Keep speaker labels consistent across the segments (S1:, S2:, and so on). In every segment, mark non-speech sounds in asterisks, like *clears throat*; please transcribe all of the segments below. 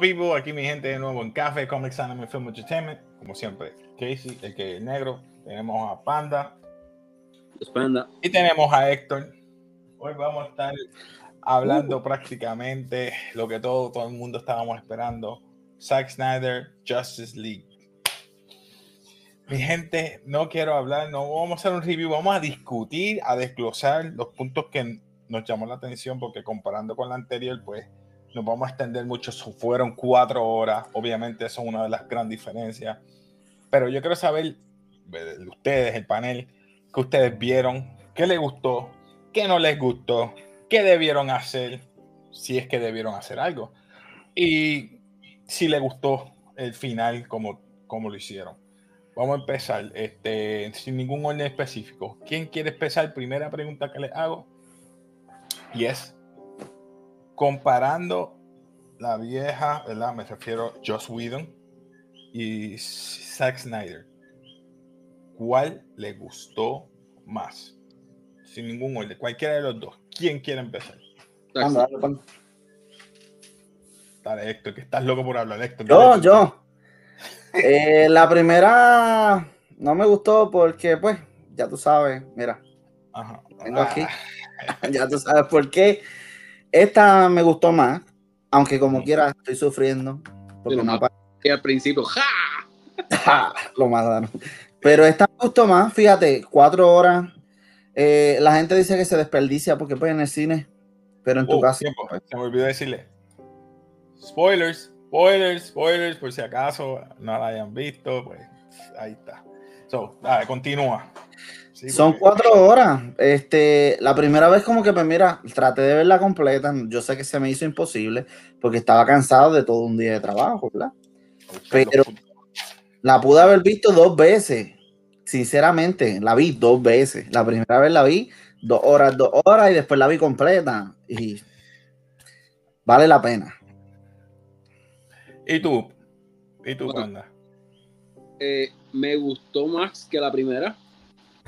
S1: people, aquí mi gente de nuevo en Café Comics Anime Film Entertainment, como siempre, Casey, el que es negro, tenemos a Panda,
S2: Panda.
S1: y tenemos a Héctor. Hoy vamos a estar hablando uh. prácticamente lo que todo, todo el mundo estábamos esperando, Zack Snyder, Justice League. Mi gente, no quiero hablar, no vamos a hacer un review, vamos a discutir, a desglosar los puntos que nos llamó la atención, porque comparando con la anterior, pues nos vamos a extender mucho, fueron cuatro horas, obviamente eso es una de las grandes diferencias, pero yo quiero saber ustedes, el panel, que ustedes vieron, qué les gustó, qué no les gustó, qué debieron hacer, si es que debieron hacer algo, y si les gustó el final como, como lo hicieron. Vamos a empezar, este, sin ningún orden específico. ¿Quién quiere empezar? Primera pregunta que les hago. Y es, comparando la vieja, ¿verdad? Me refiero a Joss Whedon y Zack Snyder. ¿Cuál le gustó más? Sin ningún orden, cualquiera de los dos. ¿Quién quiere empezar? Dale, dale, Héctor, que estás loco por hablar, Héctor.
S3: Yo, yo. Eh, la primera no me gustó porque, pues, ya tú sabes, mira. Ajá. Vengo aquí. Ah. *laughs* ya tú sabes por qué. Esta me gustó más, aunque como quiera estoy sufriendo.
S2: Porque no que al principio,
S3: ¡ja! *laughs* Lo mataron. Pero esta me gustó más, fíjate, cuatro horas. Eh, la gente dice que se desperdicia porque pues en el cine, pero en tu oh, caso.
S1: Se me olvidó decirle. Spoilers, spoilers, spoilers, por si acaso no la hayan visto, pues ahí está. So, dale, continúa.
S3: Son cuatro horas. Este, la primera vez como que, pues mira, traté de verla completa. Yo sé que se me hizo imposible porque estaba cansado de todo un día de trabajo, ¿verdad? Pero la pude haber visto dos veces. Sinceramente, la vi dos veces. La primera vez la vi dos horas, dos horas y después la vi completa. Y vale la pena.
S1: ¿Y tú? ¿Y tú,
S2: eh, me gustó más que la primera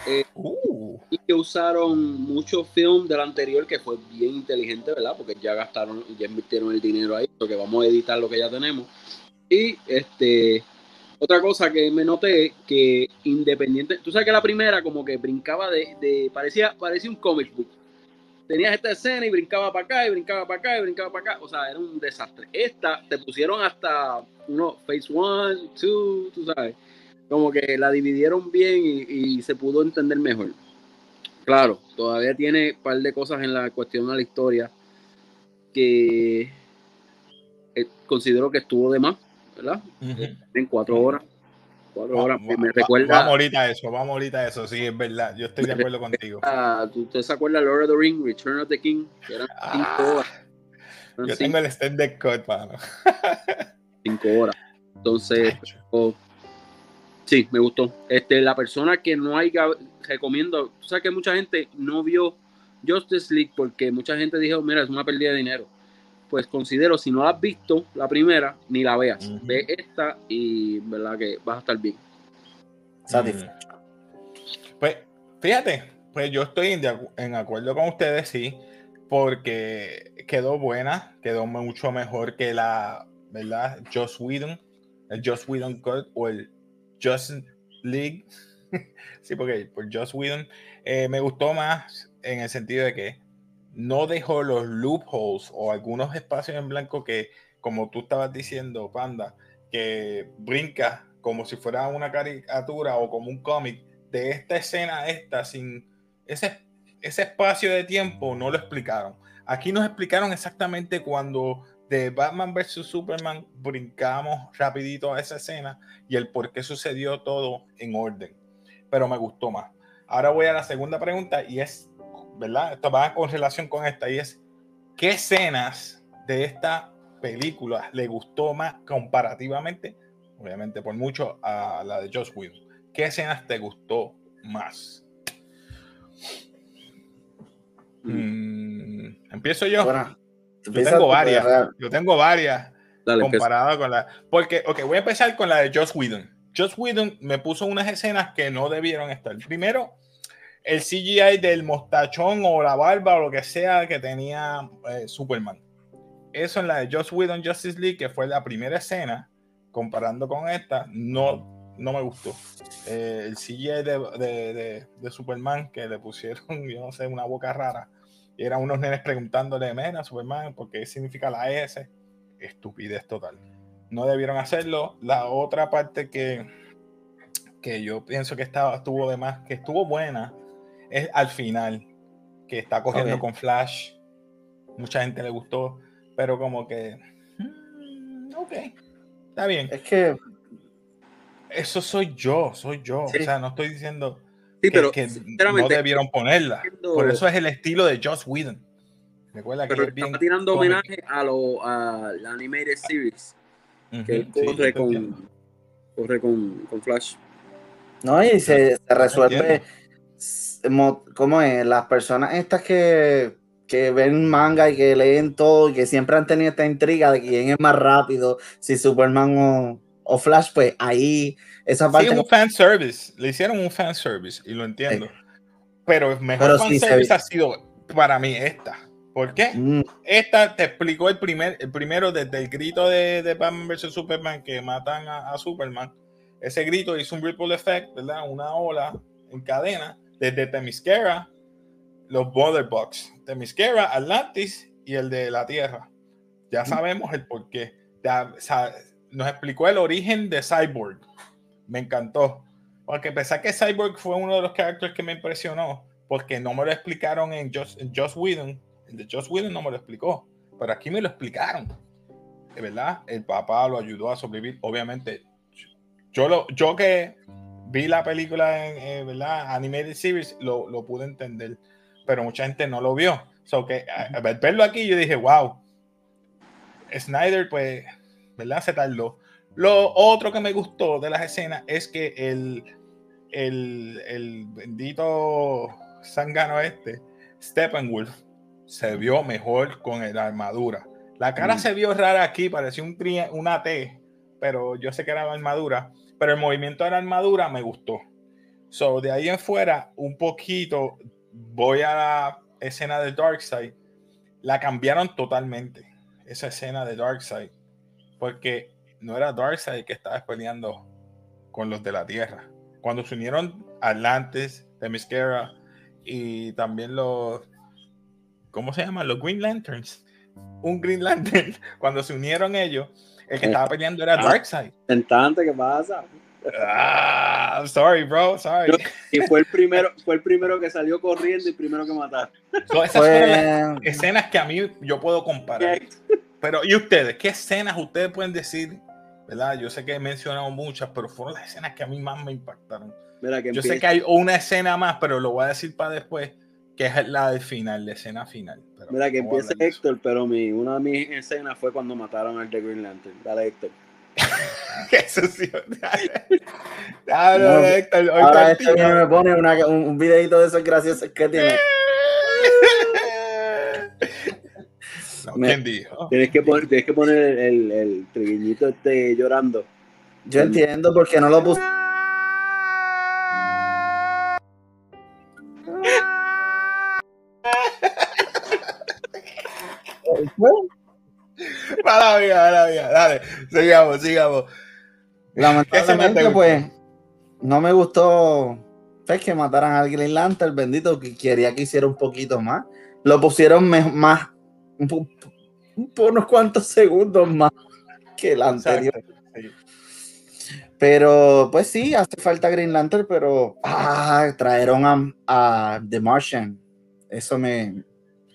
S2: eh, uh. Y que usaron mucho film del anterior que fue bien inteligente, ¿verdad? Porque ya gastaron, ya invirtieron el dinero ahí, porque vamos a editar lo que ya tenemos. Y este, otra cosa que me noté que independiente, tú sabes que la primera como que brincaba de, parecía, parecía un comic book. Tenías esta escena y brincaba para acá y brincaba para acá y brincaba para acá. O sea, era un desastre. Esta te pusieron hasta uno, phase one, two, tú sabes como que la dividieron bien y, se pudo entender mejor. Claro, todavía tiene un par de cosas en la cuestión de la historia que eh, considero que estuvo de más, ¿verdad? En cuatro horas. Cuatro horas. me recuerda,
S1: vamos ahorita a eso, vamos ahorita a eso, sí, es verdad. Yo estoy de acuerdo contigo.
S2: ¿Usted se acuerda de Lord of the Ring, Return of the King? Que eran cinco ah,
S1: horas. yo tengo el extended cut, mano.
S2: cinco horas. Entonces, Sí, me gustó. Este, la persona que no haya recomiendo, o sea que mucha gente no vio Justice League porque mucha gente dijo, mira, es una pérdida de dinero. Pues considero, si no la has visto la primera, ni la veas. Ve esta y verdad que vas a estar bien.
S3: Satisfecho.
S1: Pues, fíjate, pues yo estoy en, acuerdo con ustedes, sí, porque quedó buena, quedó mucho mejor que la, ¿verdad? Joss Whedon, el Joss Whedon Cut o el Just League, *laughs* sí, porque por Joss Whedon, eh, me gustó más en el sentido de que no dejó los loopholes o algunos espacios en blanco que, como tú estabas diciendo, Panda, que brinca como si fuera una caricatura o como un cómic de esta escena esta sin ese, ese espacio de tiempo no lo explicaron. Aquí nos explicaron exactamente cuando de Batman vs. Superman brincamos rapidito a esa escena y el por qué sucedió todo en orden. Pero me gustó más. Ahora voy a la segunda pregunta y es, ¿verdad? Esto va con relación con esta y es, ¿qué escenas de esta película le gustó más comparativamente? Obviamente por mucho a la de Joss Whedon. ¿Qué escenas te gustó más. Mm, Empiezo yo. yo tengo varias. Yo tengo varias. comparada con la. Porque, ok, voy a empezar con la de Joss Whedon. Joss Whedon me puso unas escenas que no debieron estar. Primero, el CGI del mostachón o la barba o lo que sea que tenía eh, Superman. Eso en la de Joss Whedon Justice League, que fue la primera escena, comparando con esta, no, no me gustó. Eh, el CGI de, de, Superman que le pusieron, *laughs* yo no sé, una boca rara. Y eran unos nenes preguntándole, mena, Superman, ¿por qué significa la S? Estupidez total. No debieron hacerlo. La otra parte que, que yo pienso que estaba, estuvo de más, que estuvo buena, es al final, que está cogiendo con Flash. Mucha gente le gustó, pero como que, mm, ok, está bien.
S3: Es que
S1: eso soy yo, soy yo. O sea, no estoy diciendo que, pero, no debieron ponerla. Por eso es el estilo de Joss Whedon.
S2: Recuerda que es bien tirando homenaje a, lo, a la animated series. que corre, con, corre con, con, Flash.
S3: No, y se, se resuelve ¿cómo es? Las personas estas que, que, ven manga y que leen todo y que siempre han tenido esta intriga de quién es más rápido, si Superman o, o Flash, pues ahí esa parte.
S1: Sí, un fan service. Le hicieron un fan service y lo entiendo. Pero el mejor fan service ha sido para mí esta. ¿Por qué? Mm. Esta te explicó el, primer, el primero desde el grito de, de Batman vs Superman que matan a, a, Superman. Ese grito hizo un ripple effect, ¿verdad? Una ola en cadena desde Temisquera, los Border Box, Temisquera, Atlantis y el de la Tierra. Ya sabemos el porqué. nos explicó el origen de Cyborg. Me encantó. Porque pensé que Cyborg fue uno de los characters que me impresionó, porque no me lo explicaron en Joss, Whedon. El de Joss Whedon no me lo explicó, pero aquí me lo explicaron. De verdad, el papá lo ayudó a sobrevivir. Obviamente, yo, lo, yo que vi la película en, eh, ¿verdad? Animated Series, lo, lo, pude entender, pero mucha gente no lo vio. So que a, verlo aquí, yo dije, wow, Snyder, pues, ¿verdad? Se tardó. Lo otro que me gustó de las escenas es que el, el, el bendito sangano este, Steppenwolf, se vio mejor con la armadura. La cara mm. se vio rara aquí, parecía un una T, pero yo sé que era la armadura pero el movimiento de la armadura me gustó. So, de ahí en fuera, un poquito, voy a la escena de Darkseid. La cambiaron totalmente, esa escena de Darkseid. Porque no era Darkseid que estaba peleando con los de la Tierra. Cuando se unieron Atlantis, Themyscira y también los. ¿Cómo se llaman? Los Green Lanterns. Un Green Lantern. *laughs* Cuando se unieron ellos, el que estaba peleando era ah, Darkseid.
S2: Sentante, ¿qué pasa?
S1: Ah, I'm sorry, bro, sorry.
S2: Y fue el primero, fue el primero que salió corriendo y primero que matar.
S1: esas son las escenas que a mí yo puedo comparar. Pero, ¿y ustedes? ¿Qué escenas ustedes pueden decir? ¿Verdad? Yo sé que he mencionado muchas, pero fueron las escenas que a mí más me impactaron. yo sé que hay una escena más, pero lo voy a decir para después que es la del final, la escena final.
S2: Mira, que empiece Héctor, pero mi, una de mis escenas fue cuando mataron al de Green Lantern. Dale, Héctor. *laughs*
S1: Qué sucio. Dale, dale, Héctor.
S3: Ahora este me pone una, un videito de esos graciosos que tiene. *laughs*
S1: No, ¿Quién dijo?
S2: Tienes que poner, tienes que poner el, el, el este llorando.
S3: Yo entiendo por qué no lo puse.
S1: Para vida, vida. Dale, sigamos, sigamos.
S3: Lamentablemente, pues, no me gustó pues, que mataran al Green Lantern, bendito, que quería que hiciera un poquito más. Lo pusieron más, un, unos cuantos segundos más que el anterior. Pero, pues sí, hace falta Green Lantern, pero ah, trajeron a, a The Martian. Eso me,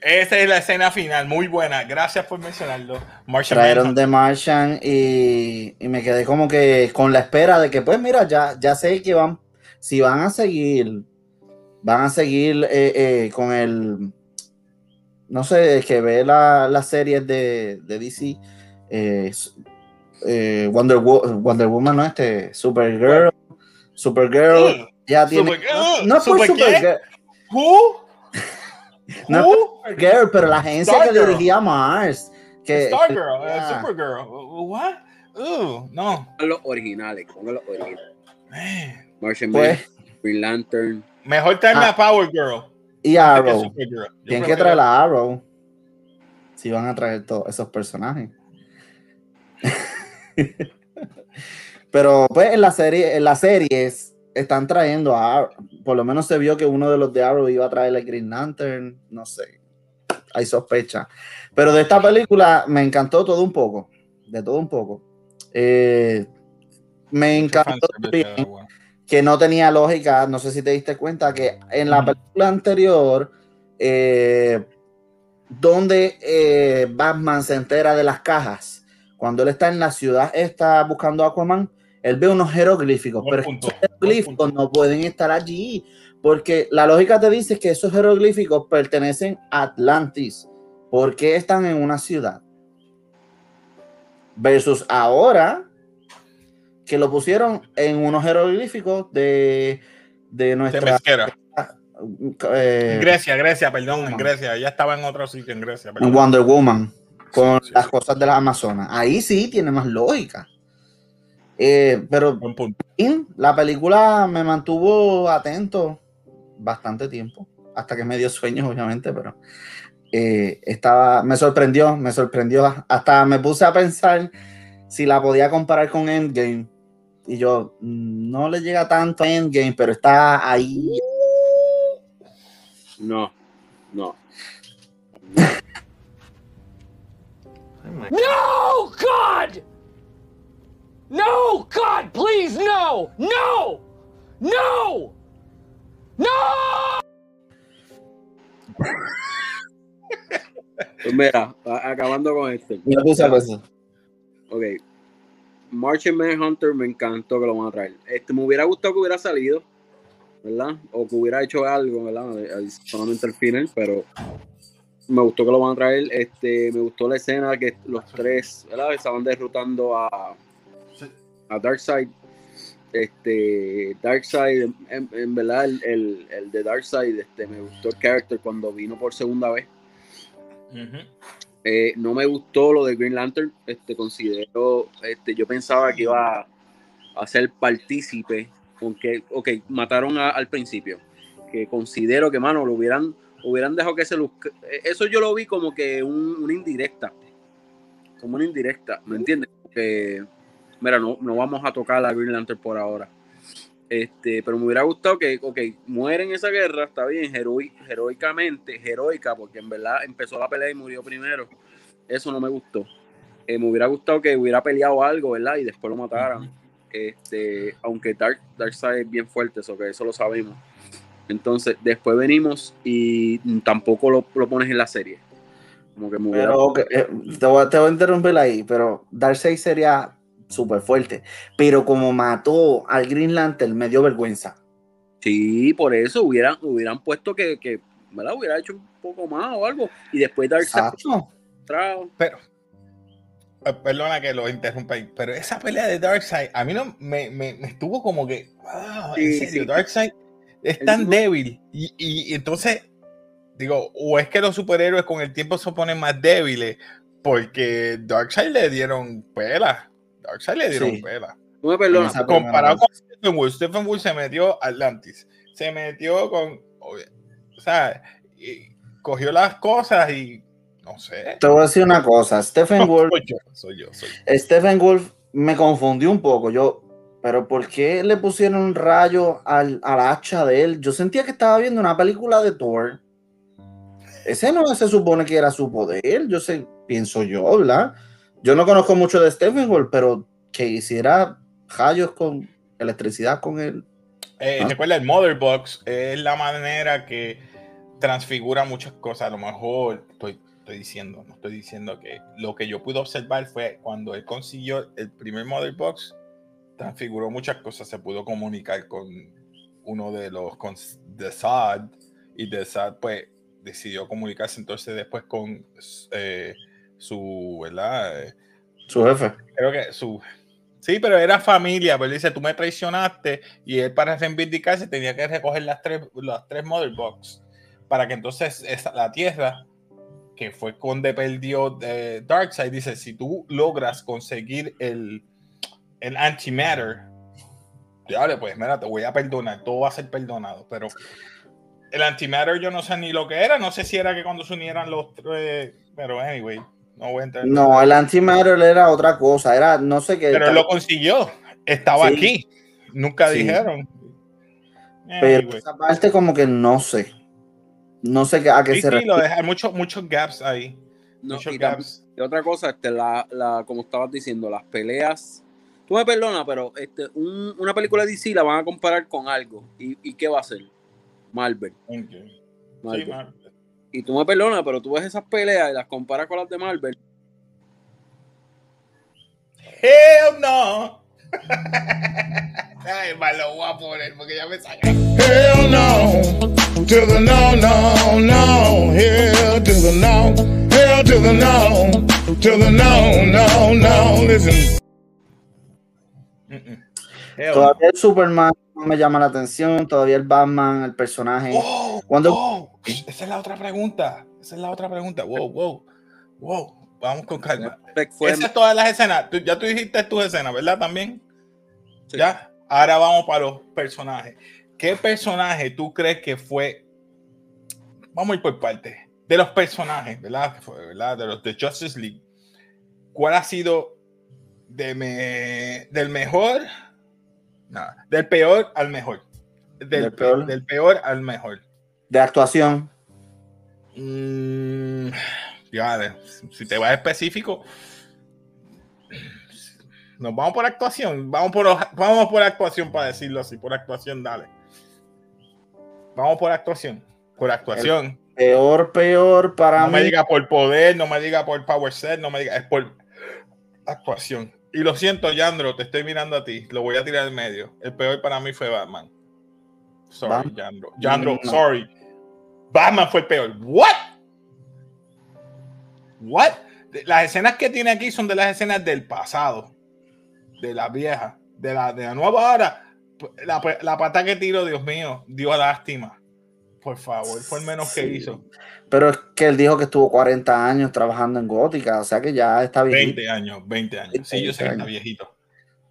S1: esa es la escena final, muy buena. Gracias por mencionarlo.
S3: Martian Trajeron de Martian y, y, me quedé como que con la espera de que, pues mira, ya, ya sé que van, si van a seguir, van a seguir eh, eh, con el, no sé, que ve las la series de, de DC, eh, Wonder, Wonder Woman, ¿no? Este, Supergirl. Supergirl ya tiene.
S1: Supergirl.
S3: no es por. Supergirl,
S1: Who? *laughs*
S3: no Supergirl, pero la agencia que
S1: Stargirl.
S3: dirigía Mars. Que,
S1: Stargirl, eh,
S3: ah,
S1: Supergirl. What? Uh, no.
S2: Pongan los originales, pongan los originales.
S1: Man.
S2: Martian
S3: Pues,
S2: Man, Green Lantern.
S1: Mejor traerme
S3: Ah.
S1: a Power Girl.
S3: y Arrow. Tienen que traer a Arrow. Si van a traer todos esos personajes. *laughs* Pero pues en la serie, en las series están trayendo a por lo menos se vio que uno de los de Arrow iba a traer el Green Lantern, no sé. Hay sospecha. Pero de esta película me encantó todo un poco. De todo un poco. Eh, me encantó que no tenía lógica. No sé si te diste cuenta que en la película anterior, eh, donde eh, Batman se entera de las cajas, cuando él está en la ciudad, está buscando a Aquaman, él ve unos jeroglíficos,
S1: Buen
S3: pero
S1: punto,
S3: esos jeroglíficos no pueden estar allí, porque la lógica te dice que esos jeroglíficos pertenecen a Atlantis. ¿Por qué están en una ciudad? Versus ahora que lo pusieron en unos jeroglíficos de, de
S1: De
S3: nuestra
S1: Mesquera.
S3: eh,
S1: Grecia, Grecia, perdón, en. Grecia. Ella estaba en otro sitio en Grecia. perdón.
S3: Wonder Woman con
S1: Sí, sí,
S3: las cosas de las Amazonas. Ahí sí tiene más lógica. Eh, pero
S1: Buen punto.
S3: fin, la película me mantuvo atento bastante tiempo, hasta que me dio sueños, obviamente, pero eh, estaba, me sorprendió, me sorprendió. Hasta me puse a pensar si la podía comparar con Endgame. Y yo, mm, no le llega tanto a Endgame, pero está ahí.
S2: No, no. *laughs*
S4: No, God! No, God, please, no! No! No! No!
S2: Pues mira, acabando con este.
S3: Me puse a pensar.
S2: Ok. Martian Manhunter me encantó que lo van a traer. Este, me hubiera gustado que hubiera salido, ¿verdad? O que hubiera hecho algo, ¿verdad? Solamente el final, pero me gustó que lo van a traer. Este, me gustó la escena que los tres, ¿verdad? Estaban derrotando a, a Darkseid. Este, Darkseid, en, verdad, el, el, el de Darkseid, este, me gustó el character cuando vino por segunda vez. Eh, no me gustó lo de Green Lantern. Este, considero, este, yo pensaba que iba a, ser partícipe, aunque, ok, mataron a- al principio. Que considero que, mano, lo hubieran, hubieran dejado que se luzca. Eso yo lo vi como que un- una indirecta. Como una indirecta, ¿me entiendes? Que, mira, no, no vamos a tocar a Green Lantern por ahora. Este, pero me hubiera gustado que, ok, muere en esa guerra, está bien, heroi- heroicamente, heroica, porque en verdad empezó la pelea y murió primero. Eso no me gustó. Eh, me hubiera gustado que hubiera peleado algo, ¿verdad? Y después lo mataran. Este, aunque Dark, Darkseid es bien fuerte, eso que eso lo sabemos. Entonces, después venimos y tampoco lo, lo pones en la serie. Como que me hubiera-
S3: Pero ok, eh, te, voy, a- te voy a interrumpir ahí, pero Darkseid sería súper fuerte. Pero como mató al Green Lantern, me dio vergüenza.
S2: Sí, por eso hubieran, hubieran puesto que, que ¿verdad? Hubiera hecho un poco más o algo. Y después entrado.
S1: Pero, eh, perdona que lo interrumpa ahí, pero esa pelea de Darkseid a mí no me, me, me estuvo como que, en
S2: Sí,
S1: serio,
S2: sí.
S1: Darkseid es tan débil y, y- y entonces digo, o es que los superhéroes con el tiempo se ponen más débiles porque Darkseid le dieron pela, Darkseid le dieron
S3: Sí.
S1: pela.
S2: No me perdonas.
S3: Esa-
S1: Comparado con Stephen Wolf, Stephen Wolf se metió a Atlantis, se metió con, o sea, y cogió las cosas y no sé.
S3: Te voy a decir una cosa. Stephen Wolf,
S1: Soy yo, soy yo, soy yo.
S3: Stephen Wolf me confundió un poco. Yo, pero ¿por qué le pusieron un rayo al, al hacha de él? Yo sentía que estaba viendo una película de Thor. Ese no se supone que era su poder. Yo sé, pienso yo, ¿verdad? Yo no conozco mucho de Stephen Wolf, pero que hiciera rayos con electricidad con él.
S1: Eh,
S3: Ah.
S1: Recuerda, el Mother Box es la manera que transfigura muchas cosas. A lo mejor estoy, estoy diciendo, no estoy diciendo que lo que yo pude observar fue cuando él consiguió el primer Mother Box, transfiguró muchas cosas. Se pudo comunicar con uno de los con The Sad y The Sad, pues decidió comunicarse entonces después con eh, su, ¿verdad? Eh,
S3: Su jefe.
S1: creo que su Sí, pero era familia, pero dice, tú me traicionaste y él para reivindicarse tenía que recoger las tres, las tres Mother Box para que entonces esa, la Tierra, que fue cuando perdió de Darkseid, dice, si tú logras conseguir el, el antimatter, dale, pues mira, te voy a perdonar, todo va a ser perdonado, pero el antimatter yo no sé ni lo que era, no sé si era que cuando se unieran los tres, pero anyway, no voy a entender.
S3: No, el antimatter era otra cosa, era no sé qué.
S1: Pero él lo consiguió, estaba
S3: Sí.
S1: aquí, nunca
S3: Sí.
S1: dijeron.
S3: Pero
S1: Anyway.
S3: esa parte como que no sé. No sé qué- a qué
S1: Sí,
S3: se
S1: sí, lo
S3: refiere.
S1: deja, hay muchos, muchos gaps ahí.
S2: No,
S1: muchos
S2: y,
S1: gaps.
S2: y otra cosa, este, la, la, como estabas diciendo, las peleas. Tú me perdonas, pero este, un- una película de DC la van a comparar con algo. ¿Y, y qué va a ser? Marvel.
S1: Ok. Sí,
S2: Marvel. Y tú me perdonas, pero tú ves esas peleas y las comparas con las de Marvel.
S1: Hell no. *laughs* Ay, me lo voy a poner porque ya me saqué.
S5: Hell no, to the no, no, no. Hell to the no, hell to the no, to the no, no, no. Listen.
S3: Todavía el Superman no me llama la atención, todavía el Batman, el personaje.
S1: Oh,
S3: Cuando-
S1: oh, esa es la otra pregunta. Esa es la otra pregunta. Wow, wow, wow. Vamos con calma. Esas todas las escenas. Tú- ya tú dijiste tus escenas, ¿verdad? También.
S2: Sí.
S1: Ya. Ahora vamos para los personajes. ¿Qué personaje tú crees que fue? Vamos a ir por partes. De los personajes, ¿verdad? Que fue, ¿verdad? De los de Justice League. ¿Cuál ha sido de me- del mejor? No, del peor al mejor. Del,
S3: Del
S1: pe-
S3: peor.
S1: del peor al mejor.
S3: De actuación.
S1: Mm, ya, si te vas específico, nos vamos por actuación. Vamos por, vamos por actuación para decirlo así. Por actuación, dale. Vamos por actuación. Por actuación.
S3: Peor, peor para
S1: no
S3: mí.
S1: me diga por poder, no me diga por power set, no me diga, es por actuación. Y lo siento, Yandro, te estoy mirando a ti. Lo voy a tirar en medio. El peor para mí fue Batman. Sorry. Yandro. Yandro,
S3: No.
S1: sorry. Batman fue el peor. What? What? Las escenas que tiene aquí son de las escenas del pasado. De la vieja. De la, de la nueva ahora. La, la pata que tiro, Dios mío, dio lástima. Por favor, fue el menos que hizo.
S3: Pero es que él dijo que estuvo 40 años trabajando en Gótica, o sea que ya está bien.
S1: 20 años, 20 años. Sí, yo sé que
S3: 20
S1: está viejito.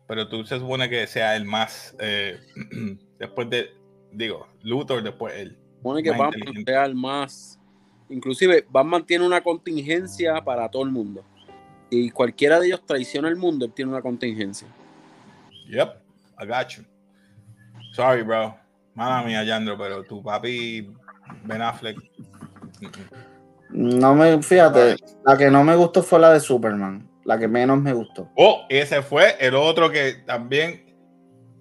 S1: Pero tú se supone que sea el más. eh, *clears throat* después de. Digo, Luthor, después él.
S2: Supone que Batman sea el más. Inclusive, Batman tiene una contingencia para todo el mundo. Y cualquiera de ellos traiciona el mundo, él tiene una contingencia.
S1: Yep, I got you. Sorry, bro. Mala mía, Yandro, pero tu papi Ben Affleck.
S3: No me, fíjate, la que no me gustó fue la de Superman, la que menos me gustó.
S1: Oh, ese fue el otro que también.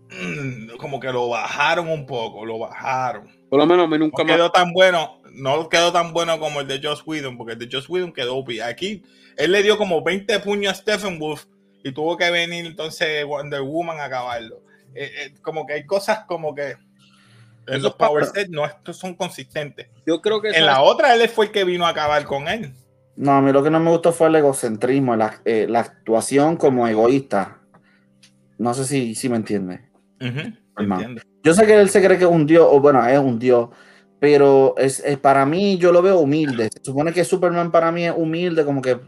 S1: *clears throat* Como que lo bajaron un poco, lo bajaron.
S2: Por lo menos a mí nunca
S1: no
S2: me.
S1: quedó tan bueno, no quedó tan bueno como el de Joss Whedon, porque el de Joss Whedon quedó OP. Aquí él le dio como 20 puños a Stephen Wolf y tuvo que venir entonces Wonder Woman a acabarlo. Eh, eh, como que hay cosas como que en los power sets no estos son consistentes.
S2: Yo creo que
S1: En la otra él fue el que vino a acabar con él.
S3: No, a mí lo que no me gustó fue el egocentrismo, la, eh, la actuación como egoísta. No sé si, si me entiende. Hermano.
S1: entiendo.
S3: Yo sé que él se cree que es un dios, o bueno, es un dios, pero es, es- para mí yo lo veo humilde. Se supone que Superman para mí es humilde, como que,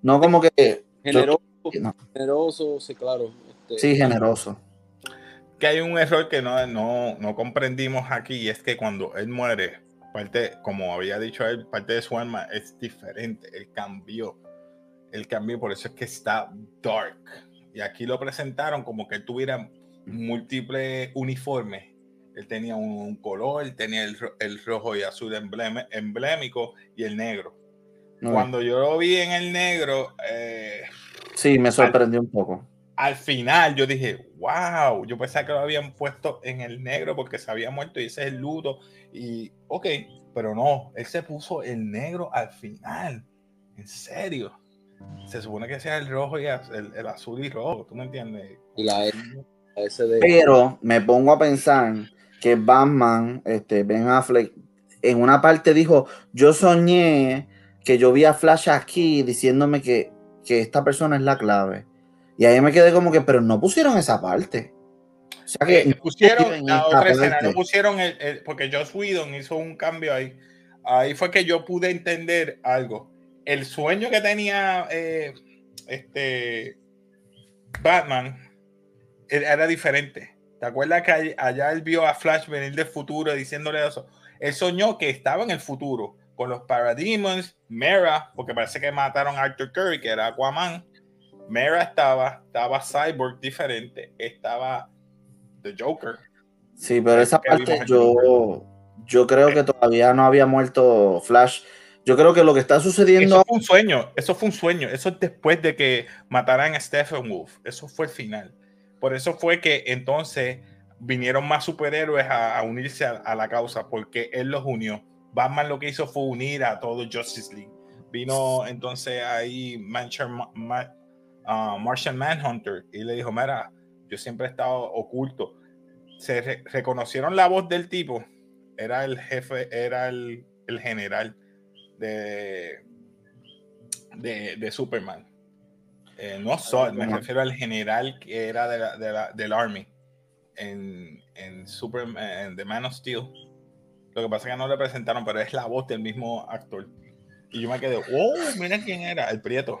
S3: no como que,
S2: generoso,
S3: no,
S2: generoso, sí, claro. este,
S3: sí, generoso.
S1: que hay un error que no, no, no comprendimos aquí y es que cuando él muere, parte, como había dicho él, parte de su alma es diferente, él cambió, él cambió, por eso es que está dark. Y aquí lo presentaron como que él tuviera múltiples uniformes. Él tenía un, un color, él tenía el, el rojo y azul embleme- emblemático y el negro.
S3: No,
S1: Cuando yo lo vi en el negro, eh,
S3: sí, me sorprendió un poco.
S1: al final yo dije, wow, yo pensaba que lo habían puesto en el negro porque se había muerto y ese es el luto. Y, ok, pero no, él se puso el negro al final. En serio. Se supone que sea el rojo y el, el azul y rojo, ¿tú me entiendes?
S2: Y la, de.
S3: Pero me pongo a pensar que Batman, este, Ben Affleck, en una parte dijo, yo soñé que yo vi a Flash aquí diciéndome que, que esta persona es la clave. Y ahí me quedé como que, pero no pusieron esa parte. O sea que
S1: Eh, pusieron la otra escena, no pusieron el, el- porque Joss Whedon hizo un cambio ahí. Ahí fue que yo pude entender algo. El sueño que tenía eh, este Batman era diferente. ¿Te acuerdas que all- allá él vio a Flash venir del futuro diciéndole eso? Él soñó que estaba en el futuro con los Parademons, Mera, porque parece que mataron a Arthur Curry, que era Aquaman. Mera estaba, estaba Cyborg diferente, estaba The Joker.
S3: Sí, pero esa parte yo, yo creo que todavía no había muerto Flash. Yo creo que lo que está sucediendo
S1: Eso fue un sueño, eso fue un sueño, eso es después de que mataran a Stephen Wolf, eso fue el final. Por eso fue que entonces vinieron más superhéroes a, unirse a, la causa, porque él los unió. Batman lo que hizo fue unir a todo Justice League. Vino entonces ahí Martian, Ma- ah, Martian Manhunter y le dijo, mira, yo siempre he estado oculto. Se re- reconocieron la voz del tipo, era el jefe, era el, general de, de Superman. Eh, no Sol, me refiero al general que era de la- de la- del Army en, en Superman, en The Man of Steel. Lo que pasa es que no le presentaron, pero es la voz del mismo actor. Y yo me quedé, oh, mira quién era, el Prieto.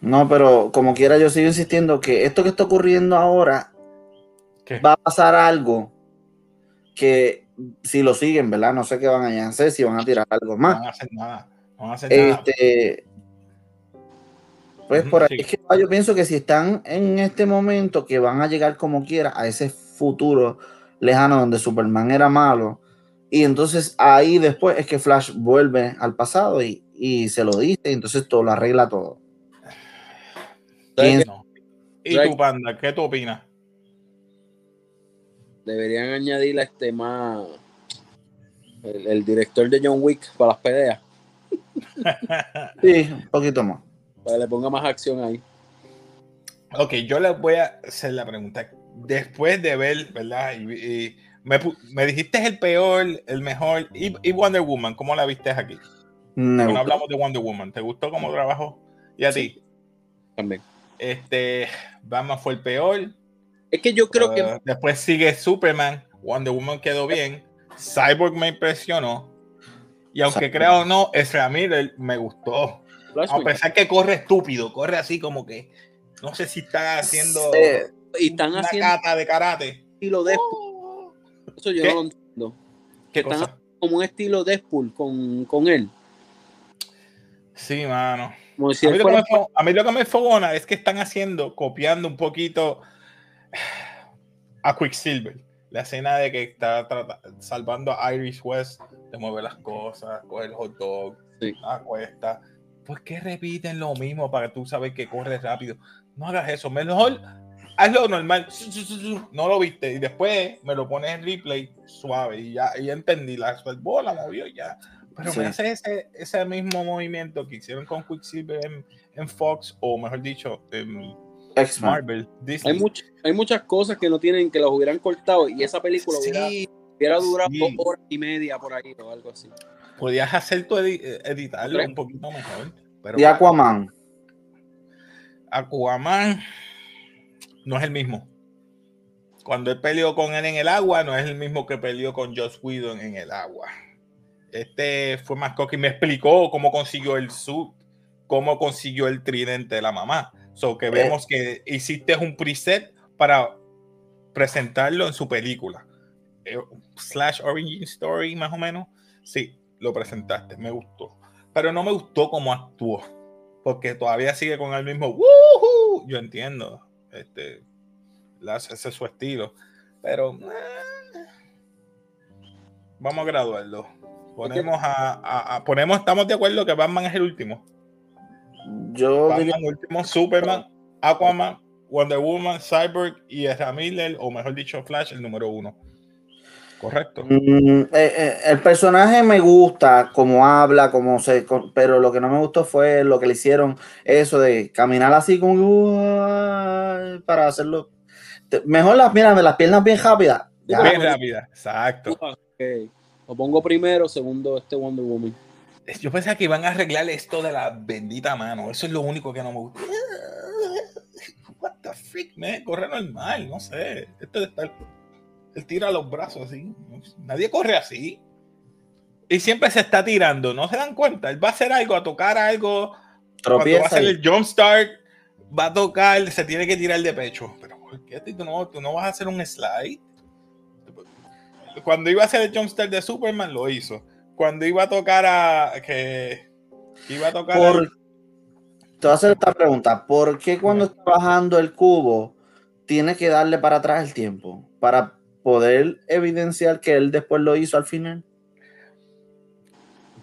S3: No, pero como quiera, yo sigo insistiendo que esto que está ocurriendo ahora
S1: ¿Qué?
S3: va a pasar algo que si lo siguen, ¿verdad? No sé qué van a hacer, si van a tirar algo
S1: No
S3: más.
S1: van a hacer nada. No van a hacer nada.
S3: Este, pues
S1: Ujú,
S3: por ahí
S1: sí.
S3: es que yo pienso que si están en este momento que van a llegar como quiera a ese futuro lejano donde Superman era malo y entonces ahí después es que Flash vuelve al pasado y, y se lo dice y entonces todo lo arregla todo.
S2: ¿Sabes
S3: Pienso-
S1: No. ¿Y
S2: ¿Sabes
S1: tú, Panda? ¿Qué tú opinas?
S2: Deberían añadirle este más. El, el director de John Wick para las peleas.
S3: Sí, un poquito más.
S2: Para que le ponga más acción ahí.
S1: Ok, yo les voy a hacer la pregunta. Después de ver, ¿verdad? Y, y me, me dijiste el peor, el mejor. Y, y Wonder Woman, ¿cómo la viste aquí? Bueno,
S3: gustó.
S1: hablamos de Wonder Woman. ¿Te gustó cómo trabajó? Y a
S2: Sí.
S1: ti.
S2: También.
S1: Este, Batman fue el peor.
S2: Es que yo creo que
S1: Uh, después sigue Superman. Wonder Woman quedó bien. Cyborg me impresionó. Y aunque creo o no, Ezra Miller me gustó. A pesar que corre estúpido, corre así como que no sé si está haciendo
S3: Eh,
S2: y están
S1: una
S2: haciendo
S1: cata de karate.
S2: estilo Deadpool. Eso yo
S1: ¿Qué?
S2: no lo entiendo.
S1: ¿Qué
S2: Están
S1: cosa?
S2: como un estilo Deadpool con, con él.
S1: Sí, mano.
S2: Si
S1: A mí, que
S2: fuera-
S1: me, a mí lo que me fogona es que están haciendo, copiando un poquito a Quicksilver. La escena de que está salvando a Iris West, de mover las cosas, coger el hot dog,
S2: Sí.
S1: acuesta. ¿Por qué repiten lo mismo para que tú sabes que corre rápido? No hagas eso. Mejor hazlo normal. No lo viste. Y después me lo pones en replay suave. Y ya, y ya entendí. La salvó, la movió y ya. Pero
S3: Sí.
S1: me hace ese, ese mismo movimiento que hicieron con Quicksilver en, en Fox, o mejor dicho, en. Marvel, Disney.
S2: hay, much- hay muchas cosas que no tienen, que las hubieran cortado y esa película hubiera,
S1: Sí,
S2: hubiera durado
S1: sí.
S2: dos horas y media por ahí o algo así.
S1: podías hacer tu edi- eh, editarlo
S2: Tres.
S1: un poquito mejor. Pero
S3: Y Aquaman.
S1: Aquaman no es el mismo. Cuando él peleó con él en el agua, no es el mismo que peleó con Joss Whedon en el agua. Este fue más cocky. Me explicó cómo consiguió el suit, cómo consiguió el tridente de la mamá. So que vemos que hiciste un preset para presentarlo en su película. Eh, Slash Origin Story, más o menos. Sí, lo presentaste, me gustó. Pero no me gustó cómo actuó porque todavía sigue con el mismo "Woohoo". Yo entiendo, este, ese es su estilo, pero eh, vamos a graduarlo. Ponemos a, a- a- ponemos, estamos de acuerdo que Batman es el último.
S3: Yo diría
S1: Batman último, Superman, Aquaman, Wonder Woman, Cyborg y Ezra Miller, o mejor dicho, Flash, el número uno. Correcto.
S3: Mm, eh, eh, el personaje me gusta, como habla, como se, pero lo que no me gustó fue lo que le hicieron, eso de caminar así como "Uah", para hacerlo. Mejor las, mira, las piernas bien rápidas. Ya.
S1: Bien rápida, exacto.
S2: Ok. Lo pongo primero, segundo este Wonder Woman.
S1: Yo pensaba que iban a arreglar esto de la bendita mano. Eso es lo único que no me gusta. *laughs* what the freak, man, corre normal, no sé. Esto de estar, él tira los brazos así. Nadie corre así. Y siempre se está tirando, no se dan cuenta. Él va a hacer algo, a tocar algo. Cuando va a hacer el jump start, va a tocar, se tiene que tirar de pecho. Pero ¿por qué tú no, tú no vas a hacer un slide? Cuando iba a hacer el jump start de Superman, lo hizo. Cuando iba a tocar a. que iba a tocar.
S3: Por, te voy a hacer esta pregunta. ¿Por qué cuando está bajando el cubo tiene que darle para atrás el tiempo? Para poder evidenciar que él después lo hizo al final.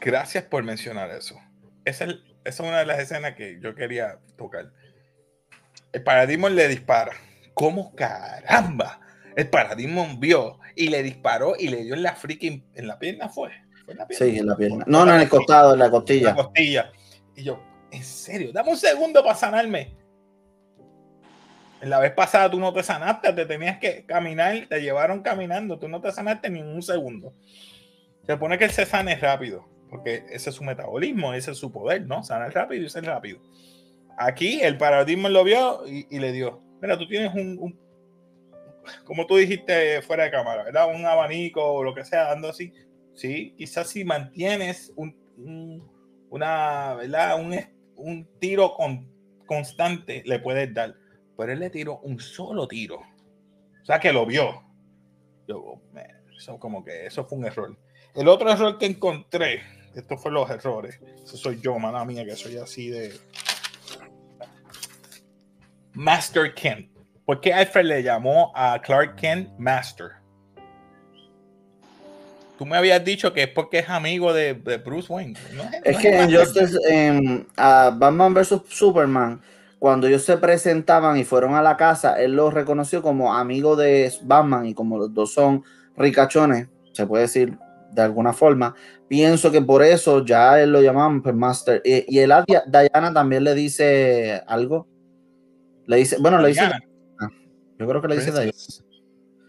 S1: Gracias por mencionar eso. Esa es, es una de las escenas que yo quería tocar. El paradigma le dispara. ¿Cómo caramba? El paradigma vio y le disparó y le dio en la freaking en la pierna fue. ¿Fue en la pierna?
S3: Sí, en la pierna. No, no, en el costado, en la costilla.
S1: En la costilla. Y yo, en serio, dame un segundo para sanarme. La vez pasada tú no te sanaste, te tenías que caminar, te llevaron caminando, tú no te sanaste ni un segundo. Se pone que él se sane rápido porque ese es su metabolismo, ese es su poder, ¿no? Sanar rápido y ser rápido. Aquí el paradigma lo vio y, le dio, mira, tú tienes un, como tú dijiste fuera de cámara, ¿verdad? Un abanico o lo que sea, dando así. Sí, quizás si mantienes un, una, ¿verdad? Un, tiro con, constante, le puedes dar. Pero él le tiró un solo tiro. O sea, que lo vio. Yo, eso como que eso fue un error. El otro error que encontré estos fueron los errores. Eso soy yo, mala mía, que soy así de. Master Kent. ¿Por qué Alfred le llamó a Clark Kent Master? Tú me habías dicho que es porque es amigo de, Bruce Wayne.
S3: es que en Justice, en Batman vs. Superman, cuando ellos se presentaban y fueron a la casa, él los reconoció como amigo de Batman y como los dos son ricachones, se puede decir de alguna forma, pienso que por eso ya él lo llamaban pues, Master. Y, el Diana también le dice algo. Le dice, bueno, le dice. Yo creo que le dice Diana.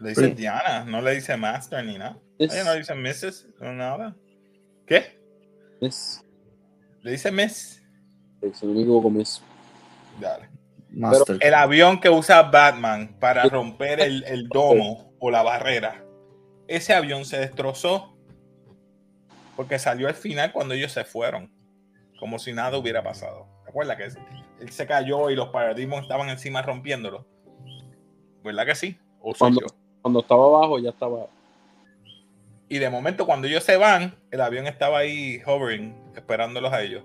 S1: Le dice Diana, no le dice Master ni nada. No dice Mrs. No nada. ¿Qué?
S2: Miss.
S1: Le dice Miss.
S2: No me equivoco, Miss.
S1: Dale. El avión que usa Batman para romper el, el domo o la barrera, ese avión se destrozó porque salió al final cuando ellos se fueron, como si nada hubiera pasado. ¿Recuerda que él se cayó y los paradigmas estaban encima rompiéndolo? ¿Verdad que sí?
S2: ¿O cuando, cuando estaba abajo ya estaba.
S1: Y de momento, cuando ellos se van, el avión estaba ahí hovering, esperándolos a ellos.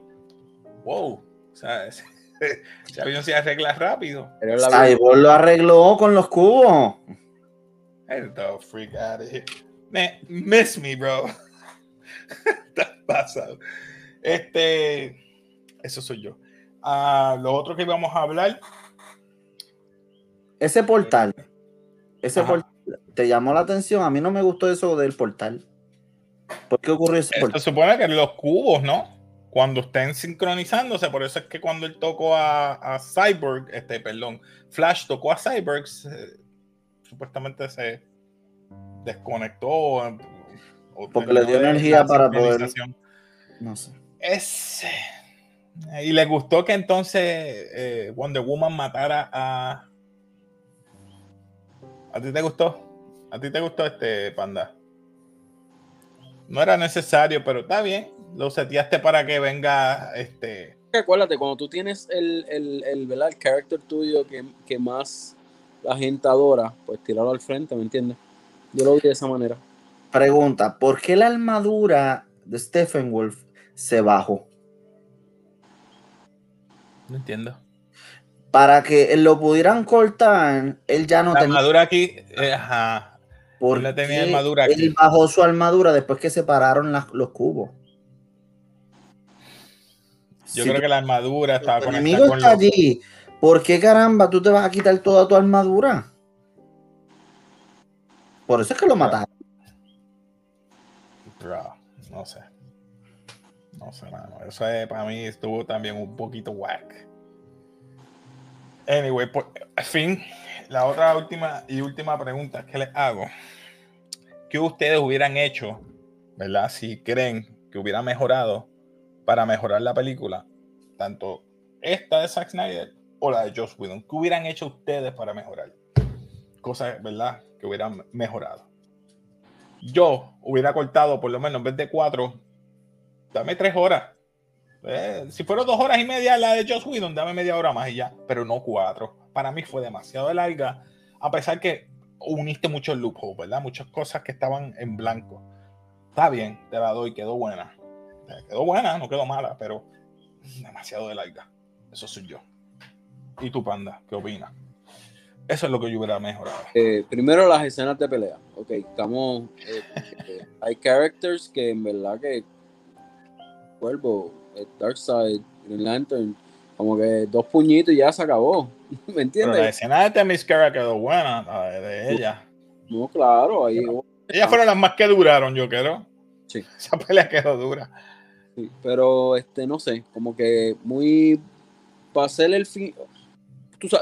S1: Wow. O sea, ese, *laughs* avión se arregla rápido.
S3: vos lo arregló con los cubos.
S1: freak out of here. miss me, bro. *laughs* Está pasado. Este, eso soy yo. Ah, lo otro que íbamos a hablar.
S3: Ese portal. Ese portal. ¿Te llamó la atención? A mí no me gustó eso del portal. ¿Por qué ocurrió ese
S1: portal? Se supone que los cubos, ¿no? Cuando estén sincronizándose, por eso es que cuando él tocó a, Cyborg, este, perdón, Flash tocó a Cyborg, supuestamente se desconectó,
S3: porque le dio energía para poder. No sé.
S1: Es. Y le gustó que entonces eh, Wonder Woman matara a. ¿A ti te gustó? ¿A ti te gustó este panda? No era necesario, pero está bien. Lo seteaste para que venga este.
S2: Acuérdate, cuando tú tienes el, el, el, el character tuyo que, que más la gente adora, pues tirarlo al frente, ¿me entiendes? Yo lo vi de esa manera.
S3: Pregunta, ¿por qué la armadura de Stephen Wolf se bajó?
S1: No entiendo.
S3: Para que lo pudieran cortar, él ya no
S1: la tenía. armadura aquí, eh, ajá.
S3: Porque tenía armadura aquí. Él bajó su armadura después que separaron los cubos.
S1: Yo creo que la armadura estaba
S3: con el con está allí. ¿Por qué caramba tú te vas a quitar toda tu armadura? Por eso es que lo mataron
S1: no sé. No sé, mano. Eso para mí estuvo también un poquito whack. Anyway, por fin, la otra última y última pregunta que les hago. ¿Qué ustedes hubieran hecho, verdad? Si creen que hubiera mejorado para mejorar la película, tanto esta de Zack Snyder o la de Joss Whedon? ¿Qué hubieran hecho ustedes para mejorar? Cosas, ¿verdad? Que hubieran mejorado. Yo hubiera cortado por lo menos en vez de cuatro, dame tres horas. Eh, si fueron dos horas y media la de Joss Whedon, dame media hora más y ya, pero no cuatro. Para mí fue demasiado larga, a pesar que uniste muchos loopholes, ¿verdad? Muchas cosas que estaban en blanco. Está bien, te la doy, quedó buena. Eh, Quedó buena, no quedó mala, pero demasiado de larga. Eso soy yo. ¿Y tu panda? ¿Qué opinas? Eso es lo que yo hubiera mejorado.
S2: Eh, primero las escenas de pelea. Ok, estamos. hay characters que en verdad que. Cuervo, eh, Darkseid, Green Lantern, como que dos puñitos y ya se acabó. *laughs* ¿Me
S1: Pero la
S2: entiendes?
S1: escena de Themyscira quedó buena, la de, de ella.
S2: No, claro, ahí.
S1: Ellas fueron las más que duraron, yo creo.
S2: Sí. *laughs*
S1: Esa pelea quedó dura.
S2: Sí, pero este, no sé, como que muy para hacer el fin.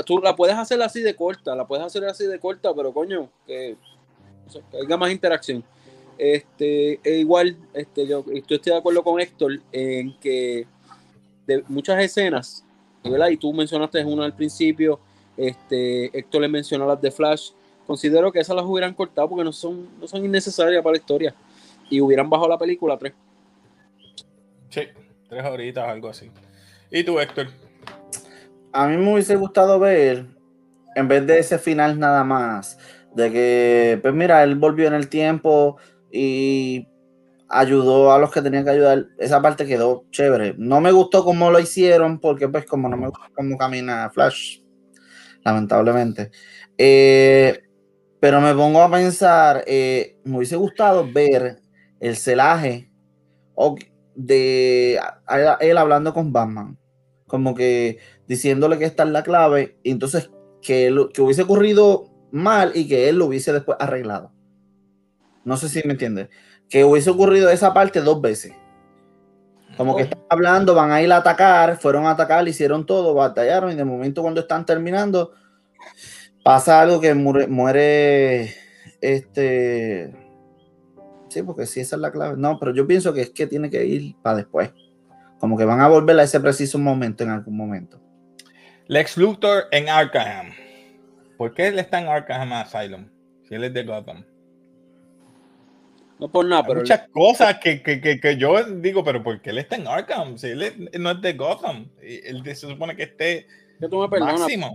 S2: Tú, la puedes hacer así de corta, la puedes hacer así de corta, pero coño, que, o sea, que haya más interacción. Este, e igual, este, yo yo estoy de acuerdo con Héctor en que de muchas escenas, ¿verdad? Y tú mencionaste una al principio, este, Héctor le mencionó las de Flash. Considero que esas las hubieran cortado porque no son, no son innecesarias para la historia. Y hubieran bajado la película 3.
S1: Sí, tres horitas, algo así. ¿Y tú, Héctor?
S3: A mí me hubiese gustado ver, en vez de ese final nada más, de que, pues mira, él volvió en el tiempo y ayudó a los que tenían que ayudar. Esa parte quedó chévere. No me gustó cómo lo hicieron, porque pues como no me gusta cómo camina Flash, lamentablemente. Eh, pero me pongo a pensar, eh, me hubiese gustado ver el celaje de él hablando con Batman, como que diciéndole que esta es la clave, y entonces que, lo, que hubiese ocurrido mal y que él lo hubiese después arreglado. No sé si me entiendes. Que hubiese ocurrido esa parte dos veces. Como que están hablando, van a ir a atacar, fueron a atacar, hicieron todo, batallaron y de momento cuando están terminando pasa algo que muere, muere este sí, porque sí esa es la clave. No, pero yo pienso que es que tiene que ir para después. Como que van a volver a ese preciso momento en algún momento.
S1: Lex Luthor en Arkham. ¿Por qué él está en Arkham Asylum? Si él es de Gotham.
S2: No por nada,
S1: Hay
S2: pero
S1: muchas cosas que, que, que, que yo digo, pero ¿por qué él está en Arkham? Si él es- no es de Gotham. Y Él se supone que esté
S2: que tú me perdonas,
S1: máximo.